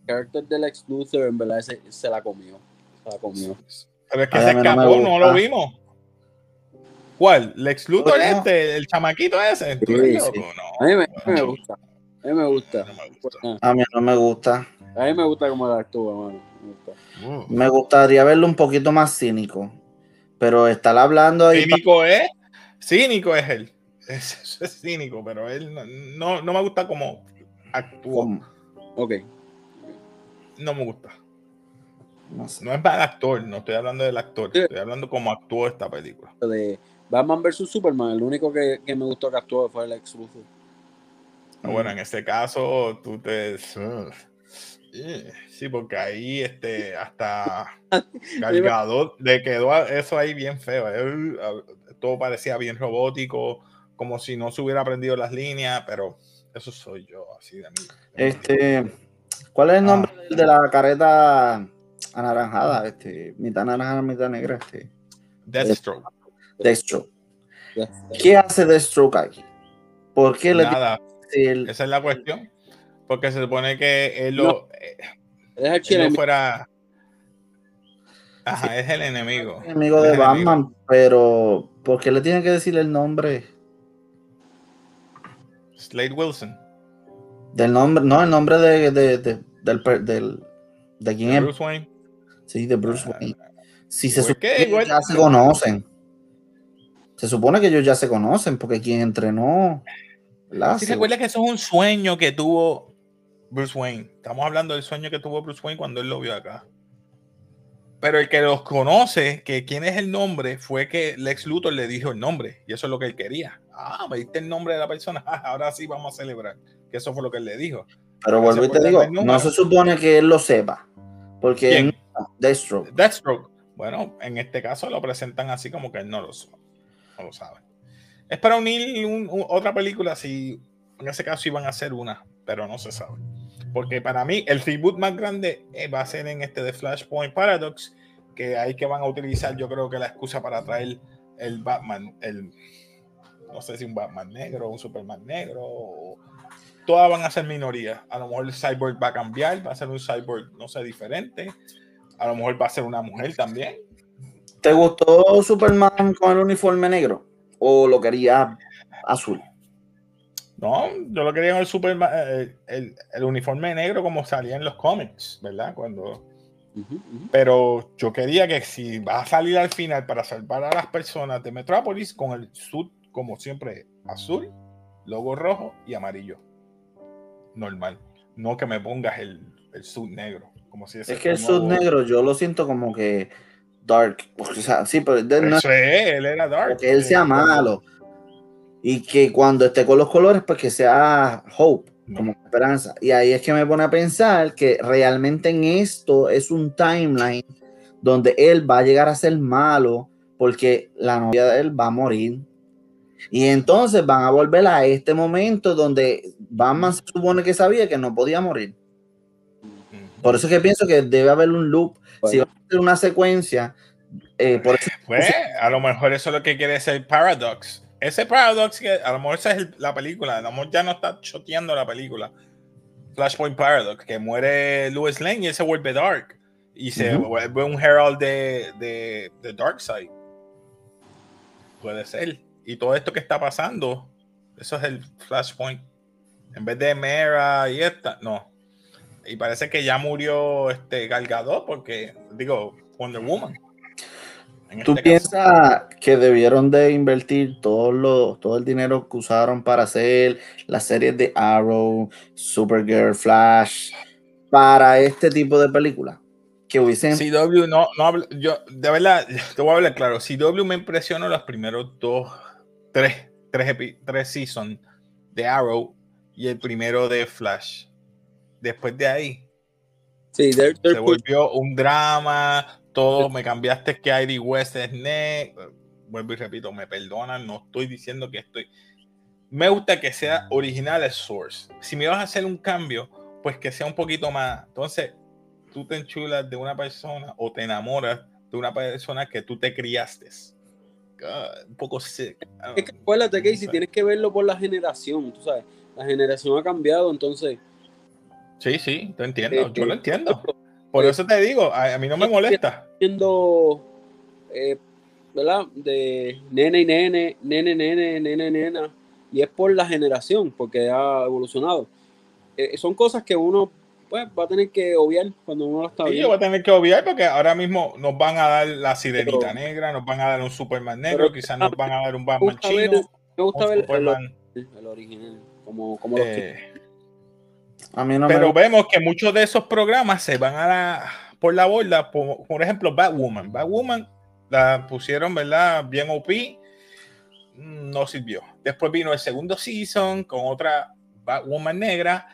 S2: el carácter del Lex Luthor en verdad se, se la comió. Se la comió.
S1: Pero es que
S3: Ay,
S1: se
S3: no
S1: escapó, no, lo vimos. ¿Cuál? ¿Lex Luthor
S3: No.
S1: este? ¿El chamaquito ese?
S2: A mí me, a mí me
S1: No.
S2: gusta. A mí me gusta. Ah,
S3: A mí no me gusta.
S2: A mí me gusta cómo la actúa, mano. Me gusta.
S3: Me gustaría verlo un poquito más cínico. Pero estar hablando ahí.
S1: Cínico es. Cínico es él. *laughs* Es, es cínico, pero él no, no, no me gusta cómo actúa.
S2: Ok.
S1: No me gusta.
S3: no sé.
S1: No es mal actor, no estoy hablando del actor,
S2: Sí.
S1: estoy hablando cómo actuó esta película.
S2: De Batman vs Superman, el único que, que me gustó que actuó fue el Lex Luthor.
S1: Bueno, en este caso, tú te. Eh, Sí, porque ahí este, hasta *laughs* Galgadot le quedó eso ahí bien feo. eh, Todo parecía bien robótico, como si no se hubiera aprendido las líneas, pero eso soy yo, así de mí.
S3: Este, ¿cuál es el nombre del de la careta anaranjada? Este, mitad naranja, mitad negra. Este,
S1: Deathstroke.
S3: Deathstroke. ¿Qué hace Deathstroke aquí? ¿Por qué le
S1: Nada,
S3: dice el-
S1: esa es la cuestión. Porque se supone que él lo, eh,
S2: Deja el
S1: él
S2: chile.
S1: no fuera. Ajá, es el enemigo.
S3: enemigo
S1: Es
S3: de
S1: el
S3: Batman? Pero, ¿por qué le tiene que decir el nombre?
S1: Slade Wilson.
S3: Del nombre, no, el nombre de, de, de- del, del, de quién es.
S1: Bruce Wayne.
S3: Sí, de Bruce Wayne. Si se
S1: ¿Por
S3: supone
S1: qué?
S3: que ya se conocen. Se supone que ellos ya se conocen, porque quien entrenó.
S1: Sí,
S3: Se-
S1: recuerda que eso es un sueño que tuvo Bruce Wayne. Estamos hablando del sueño que tuvo Bruce Wayne cuando él lo vio acá. Pero el que los conoce, que quién es el nombre, fue que Lex Luthor le dijo el nombre. Y eso es lo que él quería. Ah, me diste el nombre de la persona. ah, *laughs* Ahora sí vamos a celebrar. Que eso fue lo que él le dijo.
S3: Pero
S1: se
S3: vuelvo y te digo, no se supone que él lo sepa. Porque él no- Deathstroke.
S1: Deathstroke. Bueno, en este caso lo presentan así como que él no lo, no lo sabe. Es para unir un- un- otra película si en ese caso iban a hacer una, pero no se sabe. Porque para mí el reboot más grande eh, va a ser en este de Flashpoint Paradox, que ahí que van a utilizar yo creo que la excusa para traer el Batman, el no sé si un Batman negro, un Superman negro, o- todas van a ser minorías. A lo mejor el cyborg va a cambiar, va a ser un cyborg, no sé, diferente. A lo mejor va a ser una mujer también.
S3: ¿Te gustó Superman con el uniforme negro? ¿O lo querías azul?
S1: No, yo lo quería en el Superman, eh, el, el uniforme negro como salía en los cómics, ¿verdad? Cuando. Pero yo quería que si va a salir al final para salvar a las personas de Metrópolis con el sud, como siempre, azul, logo rojo y amarillo. Normal. No que me pongas el, el sud negro. Como si ese
S3: Es que el sud negro yo lo siento como que dark. O sea, sí, pero no es
S1: Eso es, él era dark.
S3: que él sea malo. Y que cuando esté con los colores, pues que sea hope, como esperanza. Y ahí es que me pone a pensar que realmente en esto es un timeline donde él va a llegar a ser malo porque la novia de él va a morir. Y entonces van a volver a este momento donde Batman se supone que sabía que no podía morir. Por eso es que pienso que debe haber un loop. Si va a ser una secuencia, eh, por eso
S1: Pues, a lo mejor eso es lo que quiere decir Paradox. Ese Paradox, que a lo mejor esa es el- la película, a lo mejor ya no está choteando la película. Flashpoint Paradox, que muere Louis Lane y él se vuelve Dark. Y se vuelve un herald de, de, de Darkseid. Puede ser. Y todo esto que está pasando, eso es el Flashpoint. En vez de Mera y esta, no. Y parece que ya murió este Gal Gadot porque, digo, Wonder Woman. En
S3: ¿Tú
S1: este caso.
S3: piensas que debieron de invertir todo, lo, todo el dinero que usaron para hacer las series de Arrow, Supergirl, Flash, para este tipo de películas? Que hubiesen...
S1: CW no, no hablo- yo de verdad, te voy a hablar claro. CW me impresionó los primeros dos, tres, tres, tres seasons de Arrow y el primero de Flash. Después de ahí
S2: Sí, they're- they're
S1: se volvió un drama, todo, me cambiaste que Ivy West es ne Vuelvo y repito, me perdonan, no estoy diciendo que estoy. Me gusta que sea original el source. Si me vas a hacer un cambio, pues que sea un poquito más. Entonces, tú te enchulas de una persona o te enamoras de una persona que tú te criaste. God, un poco sick. Ah,
S2: Es que acuérdate, Casey,
S1: no sé.
S2: tienes que verlo por la generación, tú sabes. La generación ha cambiado, entonces.
S1: Sí, sí, te entiendo.
S2: eh,
S1: Yo lo
S2: eh,
S1: entiendo. Por eso te digo, a, a mí no me molesta.
S2: Siendo, eh, ¿verdad? De nene y nene, nene, nene, nene, nena. Y es por la generación, porque ha evolucionado. Eh, son cosas que uno pues, va a tener que obviar cuando uno lo está
S1: Sí, yo
S2: viendo.
S1: voy a tener que obviar porque ahora mismo nos van a dar la sirenita
S2: Pero-
S1: negra, nos van a dar un Superman negro, quizás nos van a dar un
S2: Me
S1: Batman
S2: ver,
S1: chino,
S2: me gusta ver el, el original, como, como
S1: eh,
S3: A mí no
S1: pero
S3: me
S1: vemos que muchos de esos programas se van a la, por la borda, por, por ejemplo, Batwoman. Batwoman la pusieron, ¿verdad? Bien OP, no sirvió. Después vino el segundo season con otra Batwoman negra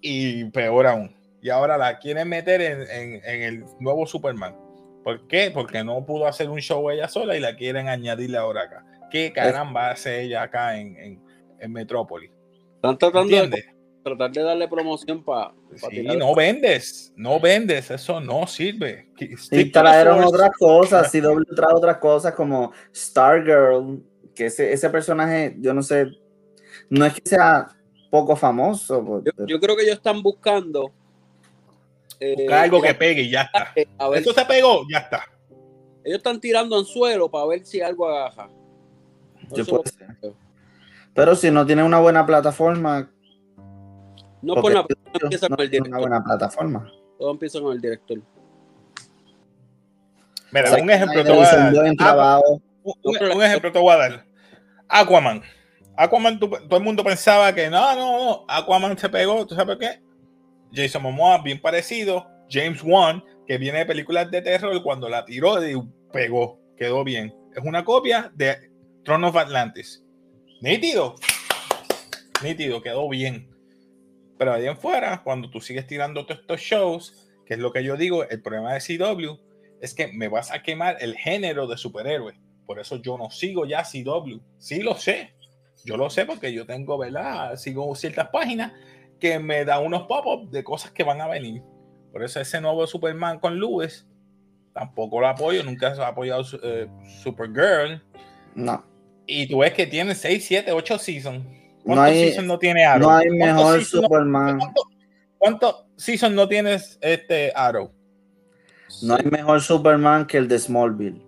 S1: y peor aún. Y ahora la quieren meter en, en- en el nuevo Superman. ¿Por qué? Porque no pudo hacer un show ella sola y la quieren añadirle ahora acá. ¿Qué caramba hace ella acá en, en, en Metrópolis?
S2: están tratando de,
S1: ¿Entiendes?
S2: Tratar de darle promoción para
S1: Sí, no vendes, no vendes, eso no sirve. The
S3: trajeron otras cosas, CW trae otras cosas como Stargirl, que ese, ese personaje, yo no sé, no es que sea poco famoso, pues,
S2: Yo, yo creo que ellos están buscando. eh,
S1: algo que pegue y ya está.
S2: a ver,
S1: Esto se pegó, ya está.
S2: ellos están tirando anzuelo para ver si algo agaja.
S3: yo ser. Pero si no tiene una buena plataforma,
S2: no
S3: porque
S2: por la
S3: CW
S2: empieza
S3: no
S2: con el
S3: una
S2: director.
S3: buena plataforma.
S2: Todo empieza con el director.
S1: Mira, un ejemplo te voy a dar.
S3: buen
S1: Aqua-
S3: trabajo.
S1: un, un- un ejemplo te voy a dar. Aquaman. Aquaman, tú- todo el mundo pensaba que no, no, no. Aquaman se pegó, ¿tú sabes por qué? Jason Momoa, bien parecido. James Wan, que viene de películas de terror, cuando la tiró, pegó, quedó bien. Es una copia de Throne of Atlantis. Nítido. Nítido, quedó bien. Pero ahí en fuera, cuando tú sigues tirando todos estos shows, que es lo que yo digo, el problema de CW es que me vas a quemar el género de superhéroes. Por eso yo no sigo ya CW. Sí lo sé. Yo lo sé porque yo tengo, ¿verdad? Sigo ciertas páginas que me da unos pop-ups de cosas que van a venir. Por eso ese nuevo Superman con Lewis tampoco lo apoyo, nunca se ha apoyado eh, Supergirl.
S3: No.
S1: Y tú ves que tiene 6, 7, 8 seasons. ¿Cuántos
S3: No hay-
S1: no tiene Arrow?
S3: No hay
S1: ¿Cuántos
S3: mejor Superman.
S1: ¿Cuántos cuántos seasons no tienes este Arrow?
S3: No hay mejor Superman que el de Smallville.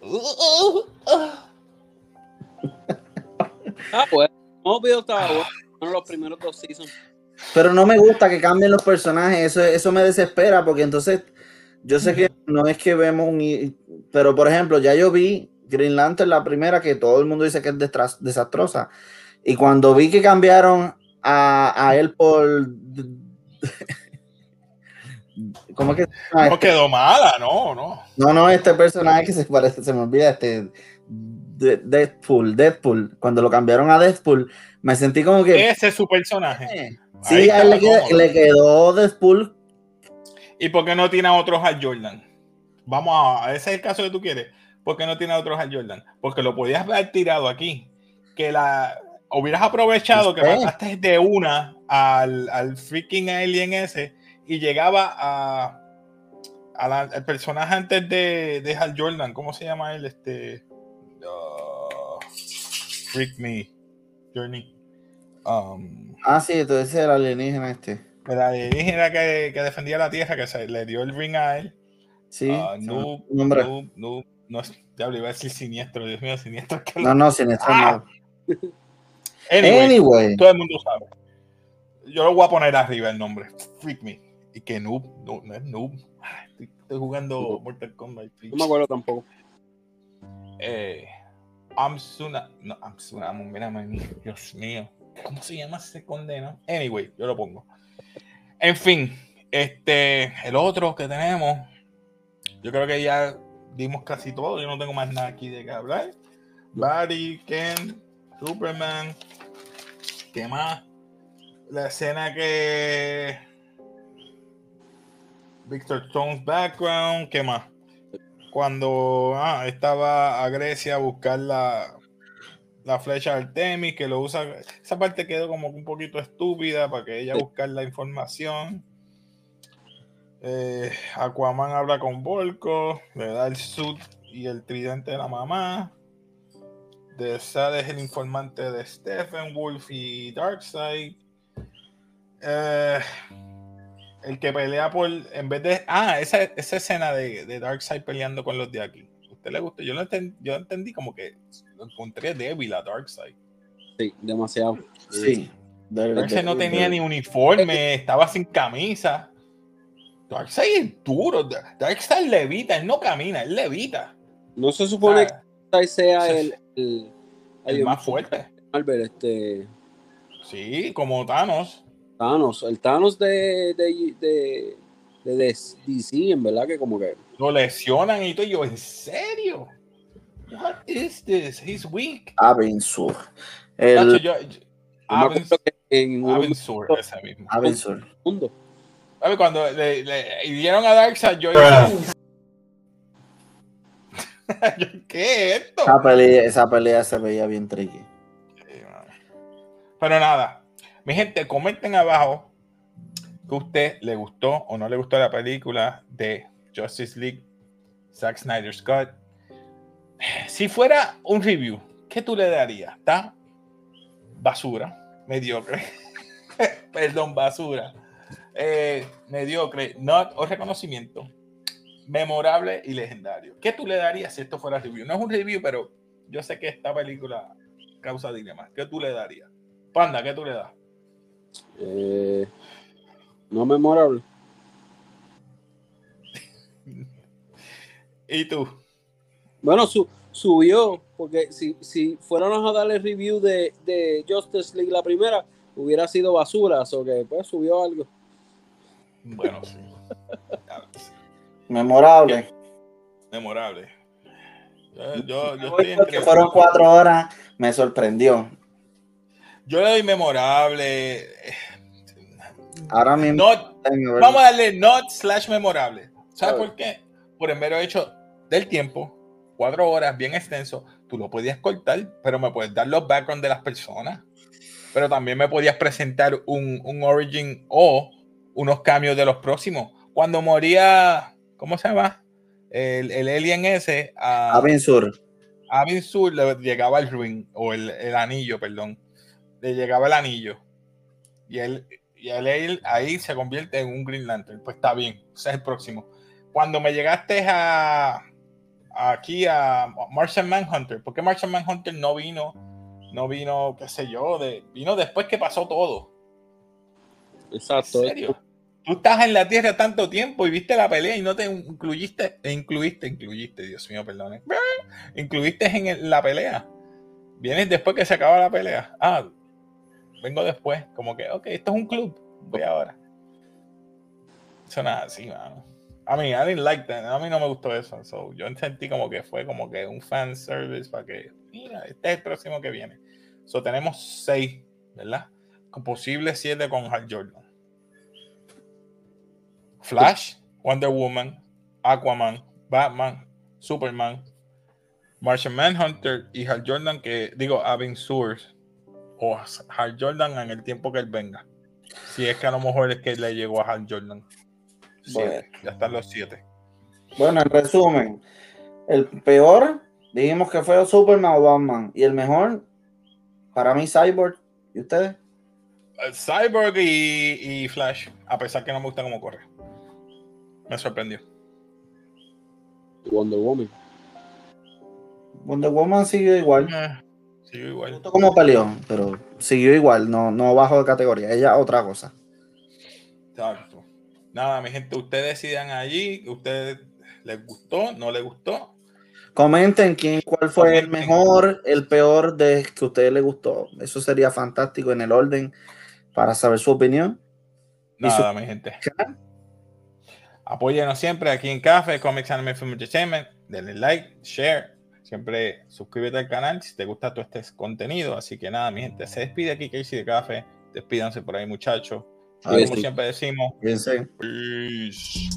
S3: *laughs*
S2: Ah, pues. Smallville estaba bueno. Los primeros dos seasons.
S3: Pero no me gusta que cambien los personajes, eso, eso me desespera porque entonces yo sé que no es que vemos un... i- Pero por ejemplo, ya yo vi Green Lantern la primera que todo el mundo dice que es desastrosa. Y cuando vi que cambiaron a, a él por... *laughs* ¿Cómo es que?
S1: No quedó mala, no, no.
S3: No, no, este personaje que se parece, se me olvida, este de- Deadpool, Deadpool. Cuando lo cambiaron a Deadpool, me sentí como que...
S1: Ese es su personaje.
S3: Sí, a él le, quedó Deadpool
S1: ¿Y por qué no tiene a otros Hal Jordan? Vamos a, ese es el caso que tú quieres. ¿Por qué no tiene a otros Hal Jordan? Porque lo podías haber tirado aquí. Que la hubieras aprovechado que
S3: Sí.
S1: mataste de una al, al freaking alien ese y llegaba a, a la- al personaje antes de, de Hal Jordan. ¿Cómo se llama él? Este. uh, freak me. Journey. Um,
S3: Ah, sí, entonces era el alienígena este.
S1: el alienígena que, que defendía la Tierra, que se le dio el ring a él.
S3: Sí.
S1: Ah, no,
S3: nombre.
S1: no, no, no, diablo, iba a decir siniestro, Dios mío, siniestro. que
S3: No, no, sin estar
S1: Ah,
S3: mal.
S1: Anyway,
S3: Anyway,
S1: todo el mundo sabe. Yo lo voy a poner arriba el nombre. Freak me. Y que noob, no, no es noob. Estoy, estoy jugando Mortal Kombat.
S2: No me acuerdo tampoco.
S1: Eh, Amsuna, no, Amsuna, mira, Dios mío. ¿Cómo se llama ese condeno? Anyway, yo lo pongo. En fin, este, el otro que tenemos, yo creo que ya dimos casi todo. Yo no tengo más nada aquí de qué hablar. Barry, Ken, Superman, ¿qué más? La escena que Victor Stone's background, ¿qué más? Cuando ah, estaba a Grecia a buscar la, la flecha Artemis, que lo usa. Esa parte quedó como un poquito estúpida para que ella
S2: Sí.
S1: buscar la información. Eh, Aquaman habla con Volko, le da el suit y el tridente de la mamá. De Sad es el informante de Stephen Wolf y Darkseid. Eh, el que pelea por. En vez de. Ah, esa, esa escena de, de Darkseid peleando con los de aquí. ¿A usted le gustó? Yo lo entendí, yo entendí como que lo encontré débil a Darkseid.
S2: Sí, demasiado.
S3: sí. De-
S1: Darkseid no tenía ni uniforme, estaba sin camisa. Darkseid es duro. Darkseid levita, él no camina, él levita.
S2: No se supone que sea
S1: Sí.
S2: el, el, ay,
S1: El
S2: Dios
S1: más fuerte.
S2: Marvel, este.
S1: Sí, como Thanos.
S2: Thanos. El Thanos de, de, de, de DC, en verdad que como que.
S1: Lo lesionan y todo. y yo, ¿en serio? What is this? He's weak.
S3: Abensur.
S1: Tacho,
S3: El
S1: yo- yo-
S2: yo en un
S1: Avensur, ese mismo.
S3: Abensur.
S2: mundo.
S1: A ver, cuando le, le hirieron a Darkseid, yo yo, *laughs* ¿Qué es esto?
S3: Esa pelea, esa pelea se veía bien tricky.
S1: Pero nada, mi gente, comenten abajo que a usted le gustó o no le gustó la película de Justice League, Zack Snyder Scott. Si fuera un review, ¿qué tú le darías? ¿Está basura, mediocre? *laughs* Perdón, basura. Eh, mediocre, not o reconocimiento. Memorable y legendario. ¿Qué tú le darías si esto fuera review? No es un review, pero yo sé que esta película causa dilemas. ¿Qué tú le darías? Panda, ¿qué tú le das?
S2: Eh, no memorable. *laughs*
S1: ¿Y tú?
S2: Bueno, su, subió, porque si, si fuéramos a darle review de, de Justice League la primera, hubiera sido basura, o que pues subió algo.
S1: Bueno, sí. *laughs*
S3: Memorable.
S1: Memorable. Yo, yo, yo estoy entre-
S3: fueron cuatro horas, me sorprendió.
S1: Yo le doy memorable.
S3: Ahora mismo.
S1: Not, vamos a darle not slash memorable. ¿Sabes por qué? Por el mero hecho del tiempo, cuatro horas, bien extenso. Tú lo podías cortar, pero me puedes dar los backgrounds de las personas. pero también me podías presentar un, un Origin o unos cambios de los próximos. Cuando moría, ¿cómo se llama? El, el alien ese. A
S3: Abin Sur.
S1: Abin Sur le llegaba el ring, o el, el anillo, perdón. Le llegaba el anillo. Y él, y él ahí se convierte en un Green Lantern. Pues está bien, ese es el próximo. Cuando me llegaste a aquí a Martian Manhunter, ¿por qué Martian Manhunter no vino? No vino, qué sé yo, de, vino después que pasó todo.
S2: Exacto.
S1: ¿En serio? Tú estás en la Tierra tanto tiempo y viste la pelea y no te incluiste, e incluiste, incluiste, Dios mío, perdone. Incluiste en la pelea. Vienes después que se acaba la pelea. Ah, vengo después. Como que, ok, esto es un club. Voy ahora. Eso nada así, mano. A mí, I didn't like that. A mí no me gustó eso. So, yo sentí como que fue como que un fan service para que, mira, este es el próximo que viene. So, tenemos seis, ¿verdad? Con posible siete con Hal Jordan. Flash, Wonder Woman, Aquaman, Batman, Superman, Martian Manhunter y Hal Jordan, que digo, Avin Source o Hal Jordan en el tiempo que él venga. Si es que a lo mejor es que le llegó a Hal Jordan. Siete, ya están los siete.
S3: Bueno, en resumen, el peor, dijimos que fue Superman o Batman. Y el mejor, para mí, Cyborg. ¿Y ustedes?
S1: Cyborg y, y Flash, a pesar que no me gusta cómo corre. Me sorprendió.
S2: Wonder Woman.
S3: Wonder Woman siguió igual.
S1: Eh, siguió igual.
S3: Como peleó, pero siguió igual, no, no bajo de categoría. Ella otra cosa.
S1: Exacto. Nada, mi gente, ustedes decidan allí, ustedes les gustó, no les gustó.
S3: Comenten quién, cuál fue el mejor, el peor de que a ustedes les gustó. Eso sería fantástico en el orden para saber su opinión.
S1: Nada, mi gente. Apóyenos siempre aquí en Café, Comics Anime Film Entertainment. Denle like, share. Siempre suscríbete al canal si te gusta todo este contenido. Así que nada, mi gente, se despide aquí Casey de Café. Despídanse por ahí, muchachos. Como siempre decimos. Peace.